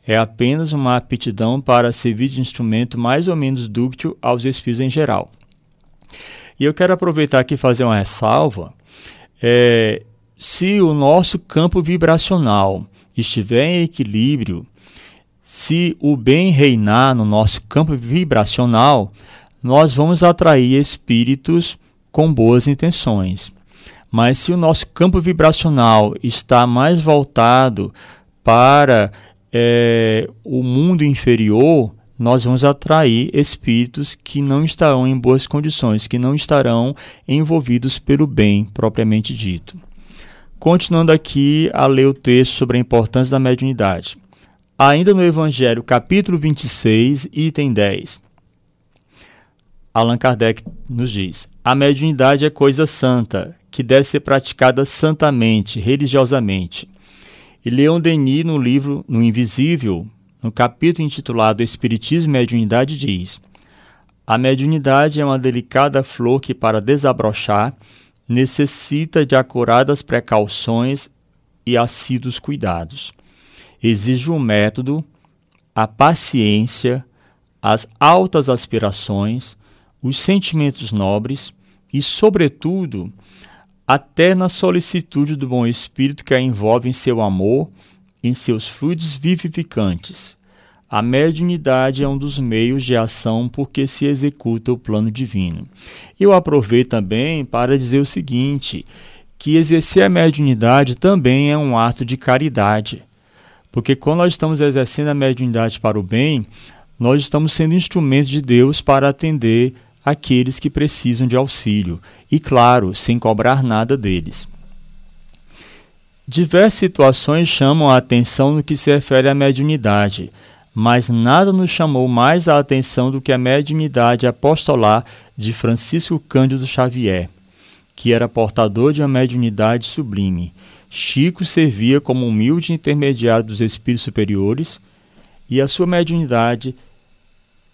É apenas uma aptidão para servir de instrumento mais ou menos dúctil aos espíritos em geral. E eu quero aproveitar aqui e fazer uma ressalva. É, se o nosso campo vibracional estiver em equilíbrio, se o bem reinar no nosso campo vibracional, nós vamos atrair espíritos com boas intenções. Mas se o nosso campo vibracional está mais voltado para é, o mundo inferior, nós vamos atrair espíritos que não estarão em boas condições, que não estarão envolvidos pelo bem propriamente dito. Continuando aqui a ler o texto sobre a importância da mediunidade. Ainda no Evangelho, capítulo 26, item 10. Allan Kardec nos diz: A mediunidade é coisa santa, que deve ser praticada santamente, religiosamente. E Leon Denis, no livro No Invisível, no capítulo intitulado Espiritismo e Mediunidade, diz: A mediunidade é uma delicada flor que, para desabrochar, necessita de acuradas precauções e assíduos cuidados. Exige um método, a paciência, as altas aspirações, os sentimentos nobres e, sobretudo, a terna solicitude do bom espírito que a envolve em seu amor, em seus fluidos vivificantes, a mediunidade é um dos meios de ação por que se executa o plano divino. Eu aproveito também para dizer o seguinte, que exercer a mediunidade também é um ato de caridade. Porque quando nós estamos exercendo a mediunidade para o bem, nós estamos sendo instrumentos de Deus para atender aqueles que precisam de auxílio, e claro, sem cobrar nada deles. Diversas situações chamam a atenção no que se refere à mediunidade mas nada nos chamou mais a atenção do que a mediunidade apostolar de Francisco Cândido Xavier, que era portador de uma mediunidade sublime. Chico servia como humilde intermediário dos espíritos superiores e a sua mediunidade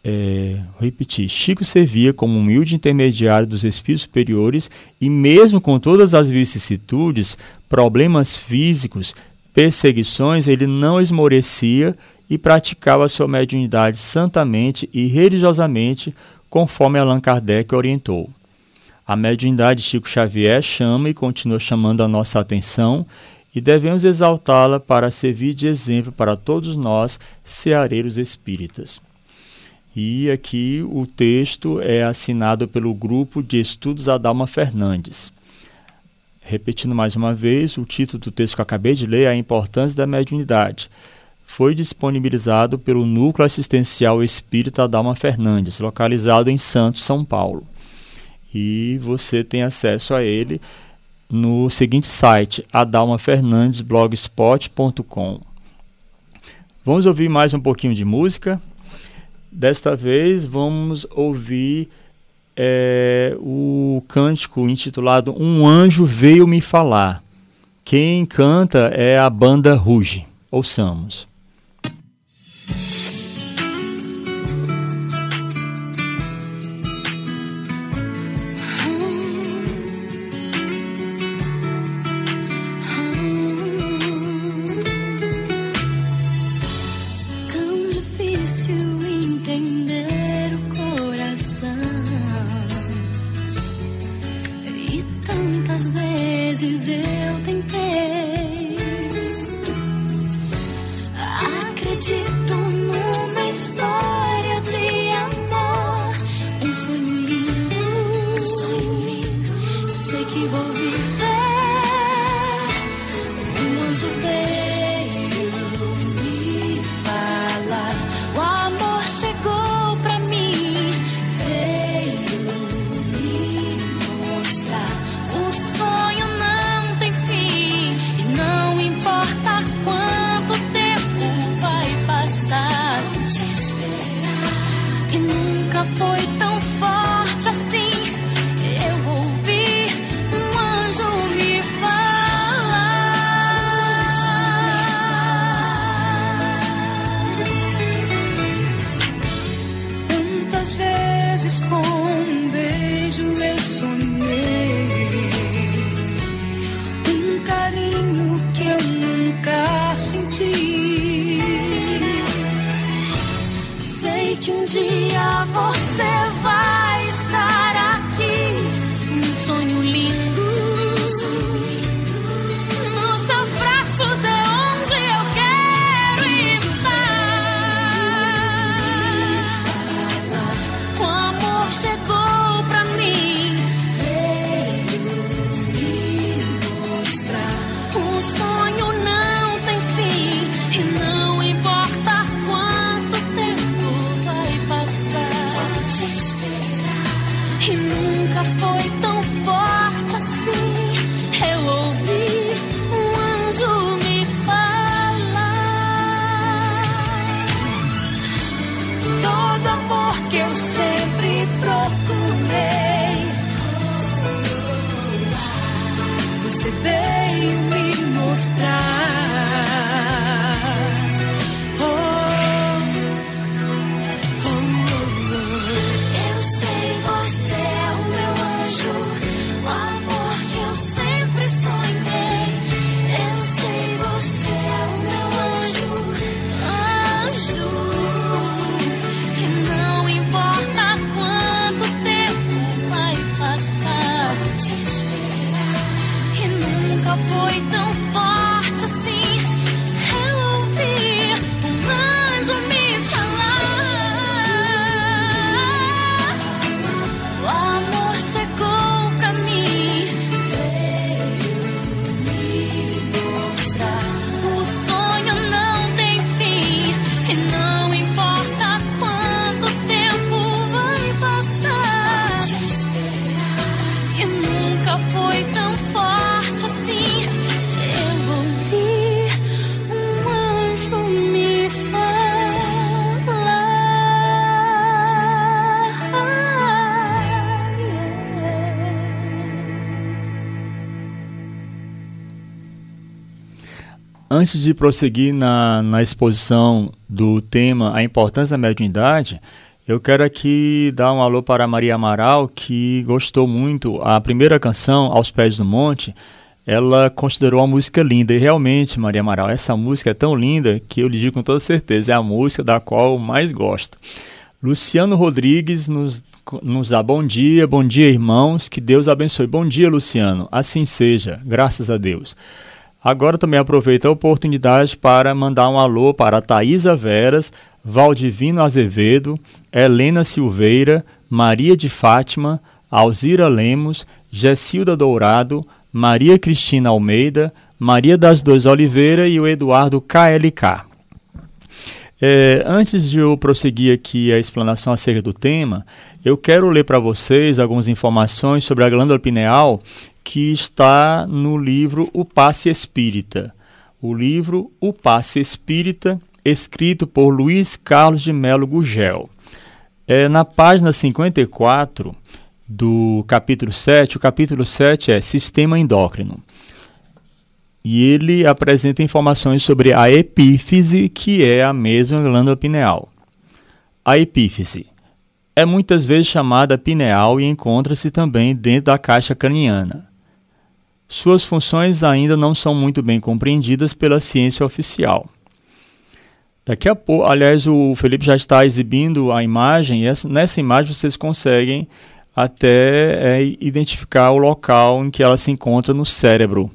é, vou repetir, Chico servia como humilde intermediário dos espíritos superiores e, mesmo com todas as vicissitudes, problemas físicos, perseguições, ele não esmorecia e praticava sua mediunidade santamente e religiosamente, conforme Allan Kardec orientou. A mediunidade de Chico Xavier chama e continua chamando a nossa atenção e devemos exaltá-la para servir de exemplo para todos nós, ceareiros espíritas. E aqui o texto é assinado pelo grupo de estudos Adalma Fernandes. Repetindo mais uma vez, o título do texto que eu acabei de ler é A Importância da Mediunidade foi disponibilizado pelo Núcleo Assistencial Espírita Dalma Fernandes, localizado em Santos, São Paulo. E você tem acesso a ele no seguinte site, adalmafernandesblogspot.com. Vamos ouvir mais um pouquinho de música. Desta vez vamos ouvir é, o cântico intitulado Um Anjo Veio Me Falar. Quem canta é a banda Ruge. Ouçamos. Antes de prosseguir na, na exposição do tema A Importância da Mediunidade, eu quero aqui dar um alô para a Maria Amaral, que gostou muito. A primeira canção, Aos Pés do Monte, ela considerou a música linda. E realmente, Maria Amaral, essa música é tão linda que eu lhe digo com toda certeza, é a música da qual eu mais gosto. Luciano Rodrigues nos, nos dá bom dia, bom dia, irmãos, que Deus abençoe. Bom dia, Luciano, assim seja, graças a Deus. Agora também aproveito a oportunidade para mandar um alô para Thaisa Veras, Valdivino Azevedo, Helena Silveira, Maria de Fátima, Alzira Lemos, Gessilda Dourado, Maria Cristina Almeida, Maria das Dores Oliveira e o Eduardo KLK. É, antes de eu prosseguir aqui a explanação acerca do tema, eu quero ler para vocês algumas informações sobre a glândula pineal que está no livro O Passe Espírita. O livro O Passe Espírita, escrito por Luiz Carlos de Melo Gugel. É, na página 54 do capítulo 7, o capítulo 7 é Sistema Endócrino e ele apresenta informações sobre a epífise, que é a mesma glândula pineal. A epífise é muitas vezes chamada pineal e encontra-se também dentro da caixa craniana. Suas funções ainda não são muito bem compreendidas pela ciência oficial. Daqui a pouco, aliás, o Felipe já está exibindo a imagem, e essa, nessa imagem vocês conseguem até é, identificar o local em que ela se encontra no cérebro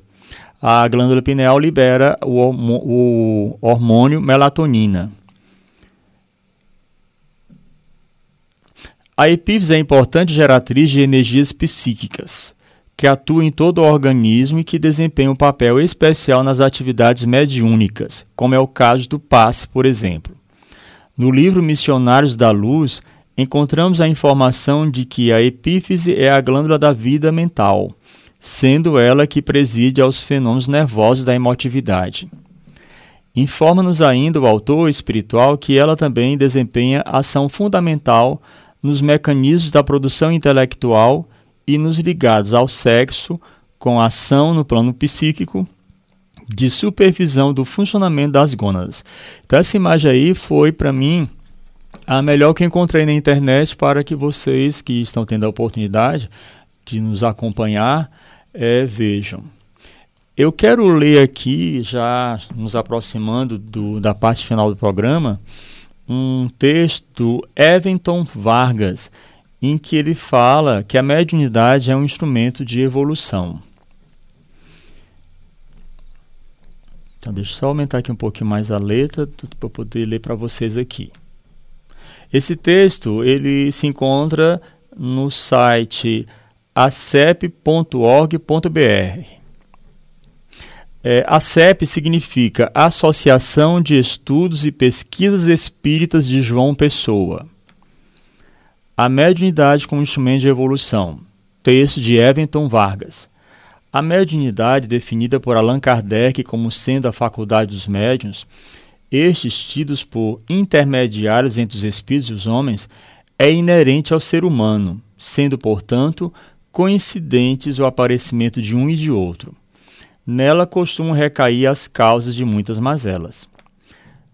a glândula pineal libera o, o hormônio melatonina. A epífise é importante geratriz de energias psíquicas, que atua em todo o organismo e que desempenha um papel especial nas atividades mediúnicas, como é o caso do passe, por exemplo. No livro Missionários da Luz, encontramos a informação de que a epífise é a glândula da vida mental sendo ela que preside aos fenômenos nervosos da emotividade. Informa-nos ainda o autor espiritual que ela também desempenha ação fundamental nos mecanismos da produção intelectual e nos ligados ao sexo, com ação no plano psíquico, de supervisão do funcionamento das gônadas. Então, essa imagem aí foi, para mim, a melhor que encontrei na internet para que vocês que estão tendo a oportunidade de nos acompanhar é, vejam. Eu quero ler aqui, já nos aproximando do, da parte final do programa, um texto do Eventon Vargas, em que ele fala que a mediunidade é um instrumento de evolução. Então, deixa eu só aumentar aqui um pouquinho mais a letra para poder ler para vocês aqui. Esse texto ele se encontra no site acep.org.br. É, ACEP significa Associação de Estudos e Pesquisas Espíritas de João Pessoa. A mediunidade como instrumento de evolução. Texto de Eventon Vargas. A mediunidade, definida por Allan Kardec como sendo a faculdade dos médiuns, estes tidos por intermediários entre os espíritos e os homens, é inerente ao ser humano, sendo, portanto, coincidentes o aparecimento de um e de outro. Nela costumam recair as causas de muitas mazelas.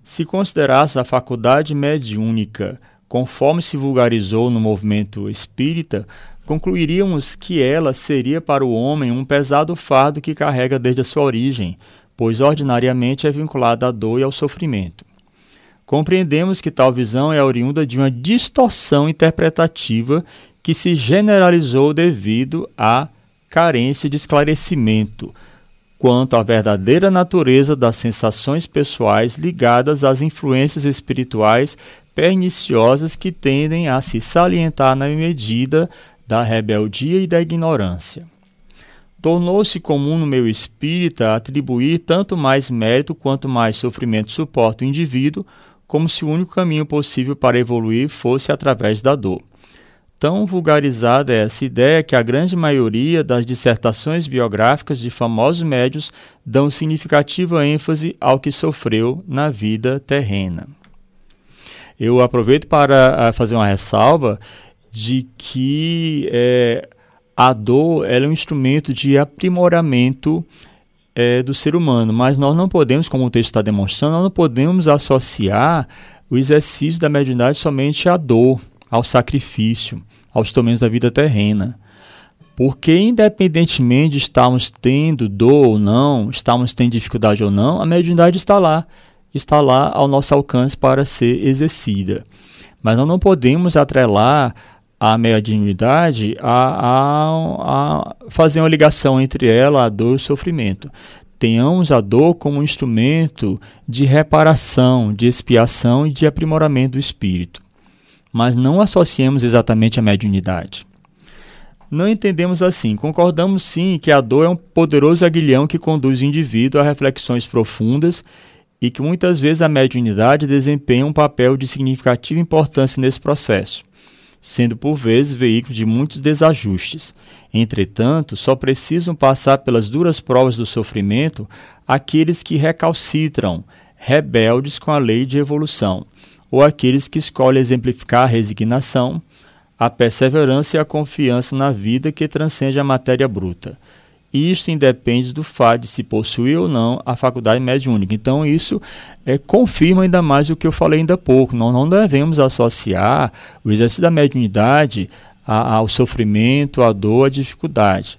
Se considerasse a faculdade mediúnica conforme se vulgarizou no movimento espírita, concluiríamos que ela seria para o homem um pesado fardo que carrega desde a sua origem, pois ordinariamente é vinculada à dor e ao sofrimento. Compreendemos que tal visão é oriunda de uma distorção interpretativa que se generalizou devido à carência de esclarecimento quanto à verdadeira natureza das sensações pessoais ligadas às influências espirituais perniciosas que tendem a se salientar na medida da rebeldia e da ignorância. Tornou-se comum no meio espírita atribuir tanto mais mérito quanto mais sofrimento suporta o indivíduo, como se o único caminho possível para evoluir fosse através da dor. Tão vulgarizada é essa ideia que a grande maioria das dissertações biográficas de famosos médios dão significativa ênfase ao que sofreu na vida terrena. Eu aproveito para ah, fazer uma ressalva de que é, a dor é um instrumento de aprimoramento é, do ser humano, mas nós não podemos, como o texto está demonstrando, nós não podemos associar o exercício da mediunidade somente à dor, ao sacrifício, aos tormentos da vida terrena. Porque, independentemente de estarmos tendo dor ou não, estarmos tendo dificuldade ou não, a mediunidade está lá, está lá ao nosso alcance para ser exercida. Mas nós não podemos atrelar a mediunidade a, a, a fazer uma ligação entre ela, a dor e o sofrimento. Tenhamos a dor como um instrumento de reparação, de expiação e de aprimoramento do espírito. Mas não associemos exatamente a mediunidade. Não entendemos assim. Concordamos sim que a dor é um poderoso aguilhão que conduz o indivíduo a reflexões profundas e que muitas vezes a mediunidade desempenha um papel de significativa importância nesse processo sendo por vezes veículo de muitos desajustes. Entretanto, só precisam passar pelas duras provas do sofrimento aqueles que recalcitram, rebeldes com a lei de evolução, ou aqueles que escolhem exemplificar a resignação, a perseverança e a confiança na vida que transcende a matéria bruta isto independe do fato de se possuir ou não a faculdade mediúnica. Então, isso é, confirma ainda mais o que eu falei ainda há pouco. Nós não devemos associar o exercício da mediunidade ao sofrimento, à dor, à dificuldade.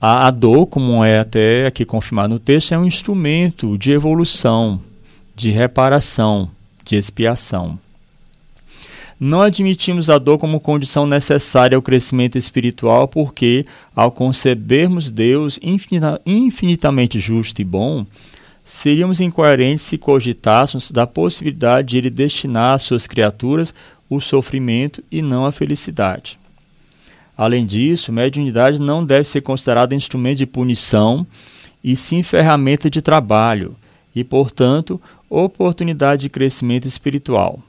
A, a dor, como é até aqui confirmado no texto, é um instrumento de evolução, de reparação, de expiação. Não admitimos a dor como condição necessária ao crescimento espiritual, porque, ao concebermos Deus infinita, infinitamente justo e bom, seríamos incoerentes se cogitássemos da possibilidade de Ele destinar às suas criaturas o sofrimento e não a felicidade. Além disso, mediunidade não deve ser considerada instrumento de punição, e sim ferramenta de trabalho, e, portanto, oportunidade de crescimento espiritual.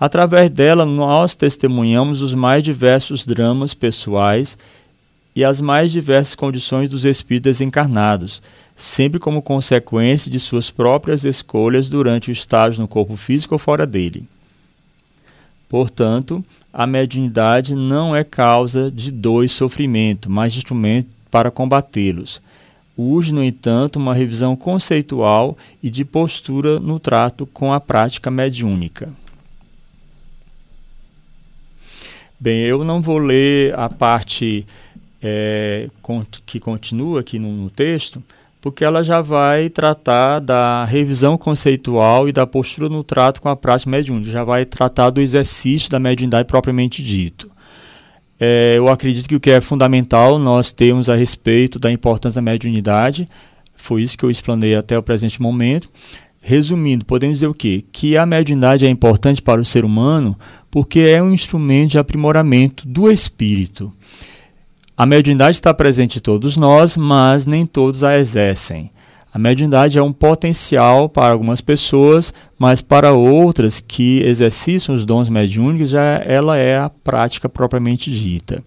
Através dela, nós testemunhamos os mais diversos dramas pessoais e as mais diversas condições dos espíritos desencarnados, sempre como consequência de suas próprias escolhas durante o estágio no corpo físico ou fora dele. Portanto, a mediunidade não é causa de dor e sofrimento, mas instrumento para combatê-los. Urge, no entanto, uma revisão conceitual e de postura no trato com a prática mediúnica. Bem, eu não vou ler a parte é, que continua aqui no, no texto, porque ela já vai tratar da revisão conceitual e da postura no trato com a prática mediúnica, já vai tratar do exercício da mediunidade propriamente dito. É, eu acredito que o que é fundamental nós temos a respeito da importância da mediunidade, foi isso que eu explanei até o presente momento. Resumindo, podemos dizer o quê? Que a mediunidade é importante para o ser humano porque é um instrumento de aprimoramento do espírito. A mediunidade está presente em todos nós, mas nem todos a exercem. A mediunidade é um potencial para algumas pessoas, mas para outras que exercitam os dons mediúnicos, já ela é a prática propriamente dita.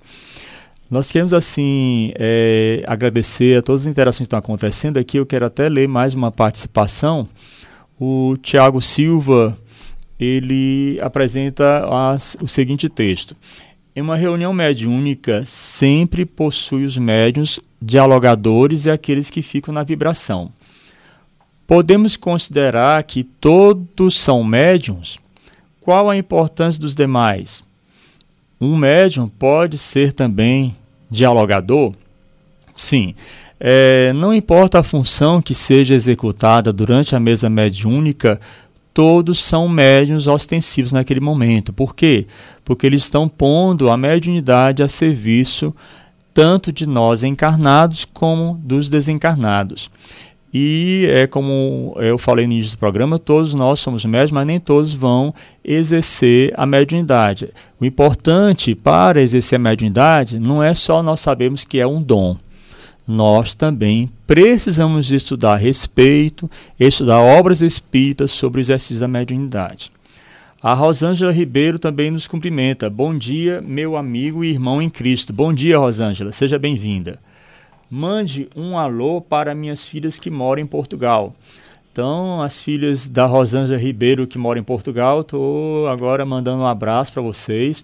Nós queremos, assim, é, agradecer a todas as interações que estão acontecendo aqui. Eu quero até ler mais uma participação. O Tiago Silva ele apresenta as, o seguinte texto. Em uma reunião mediúnica, sempre possui os médiuns dialogadores e aqueles que ficam na vibração. Podemos considerar que todos são médiums? Qual a importância dos demais? Um médium pode ser também dialogador? Sim. É, não importa a função que seja executada durante a mesa mediúnica, todos são médiuns ostensivos naquele momento. Por quê? Porque eles estão pondo a mediunidade a serviço tanto de nós encarnados como dos desencarnados. E é como eu falei no início do programa, todos nós somos médios, mas nem todos vão exercer a mediunidade. O importante para exercer a mediunidade não é só nós sabermos que é um dom nós também precisamos estudar respeito, estudar obras espíritas sobre o exercício da mediunidade. A Rosângela Ribeiro também nos cumprimenta. Bom dia, meu amigo e irmão em Cristo. Bom dia, Rosângela. Seja bem-vinda. Mande um alô para minhas filhas que moram em Portugal. Então, as filhas da Rosângela Ribeiro que moram em Portugal, estou agora mandando um abraço para vocês.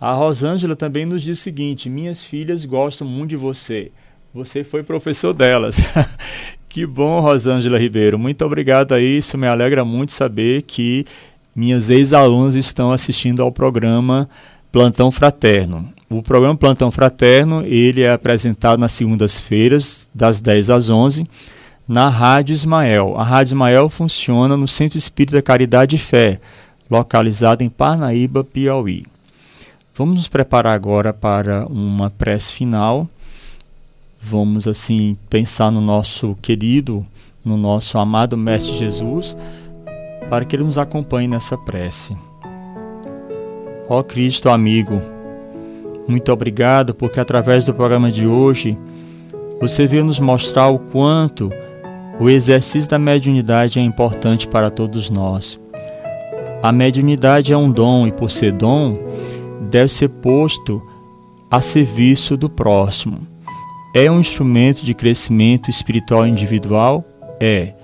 A Rosângela também nos diz o seguinte: Minhas filhas gostam muito de você. Você foi professor delas. *laughs* que bom, Rosângela Ribeiro. Muito obrigado a isso. Me alegra muito saber que minhas ex-alunas estão assistindo ao programa Plantão Fraterno. O programa Plantão Fraterno, ele é apresentado nas segundas-feiras, das 10 às 11, na Rádio Ismael. A Rádio Ismael funciona no Centro Espírita Caridade e Fé, localizado em Parnaíba, Piauí. Vamos nos preparar agora para uma prece final. Vamos assim pensar no nosso querido, no nosso amado mestre Jesus, para que ele nos acompanhe nessa prece. Ó Cristo amigo, muito obrigado porque através do programa de hoje você veio nos mostrar o quanto o exercício da mediunidade é importante para todos nós. A mediunidade é um dom e por ser dom, deve ser posto a serviço do próximo. É um instrumento de crescimento espiritual individual? É,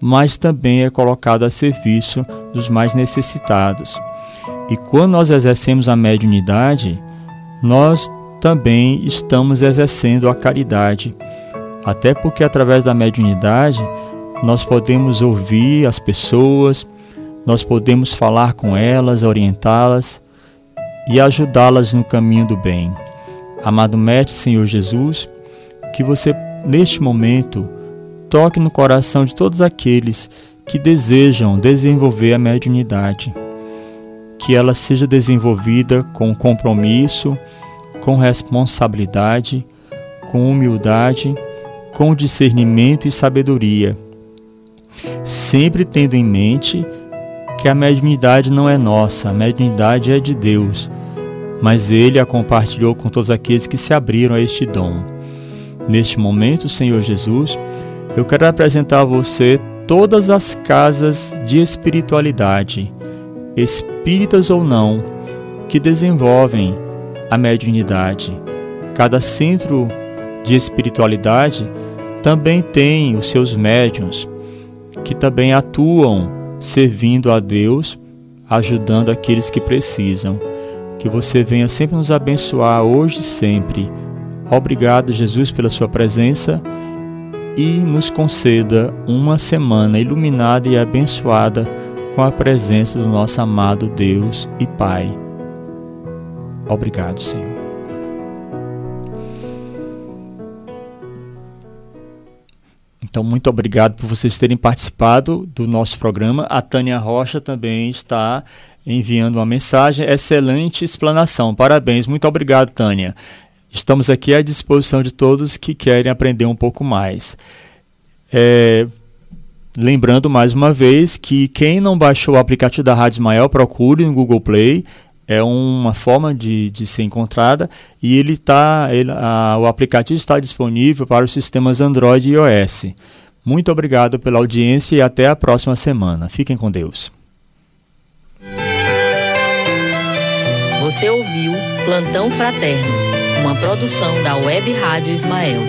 mas também é colocado a serviço dos mais necessitados. E quando nós exercemos a mediunidade, nós também estamos exercendo a caridade. Até porque através da mediunidade nós podemos ouvir as pessoas, nós podemos falar com elas, orientá-las e ajudá-las no caminho do bem. Amado Mestre Senhor Jesus, que você neste momento toque no coração de todos aqueles que desejam desenvolver a mediunidade, que ela seja desenvolvida com compromisso, com responsabilidade, com humildade, com discernimento e sabedoria, sempre tendo em mente que a mediunidade não é nossa, a mediunidade é de Deus mas ele a compartilhou com todos aqueles que se abriram a este dom. Neste momento, Senhor Jesus, eu quero apresentar a você todas as casas de espiritualidade, espíritas ou não, que desenvolvem a mediunidade. Cada centro de espiritualidade também tem os seus médiuns, que também atuam servindo a Deus, ajudando aqueles que precisam. Que você venha sempre nos abençoar hoje e sempre. Obrigado, Jesus, pela sua presença e nos conceda uma semana iluminada e abençoada com a presença do nosso amado Deus e Pai. Obrigado, Senhor. Então, muito obrigado por vocês terem participado do nosso programa. A Tânia Rocha também está enviando uma mensagem. Excelente explanação. Parabéns. Muito obrigado, Tânia. Estamos aqui à disposição de todos que querem aprender um pouco mais. É, lembrando mais uma vez que quem não baixou o aplicativo da Rádio Ismael, procure no Google Play. É uma forma de, de ser encontrada e ele tá, ele, a, o aplicativo está disponível para os sistemas Android e iOS. Muito obrigado pela audiência e até a próxima semana. Fiquem com Deus. Você ouviu Plantão Fraterno, uma produção da Web Rádio Ismael.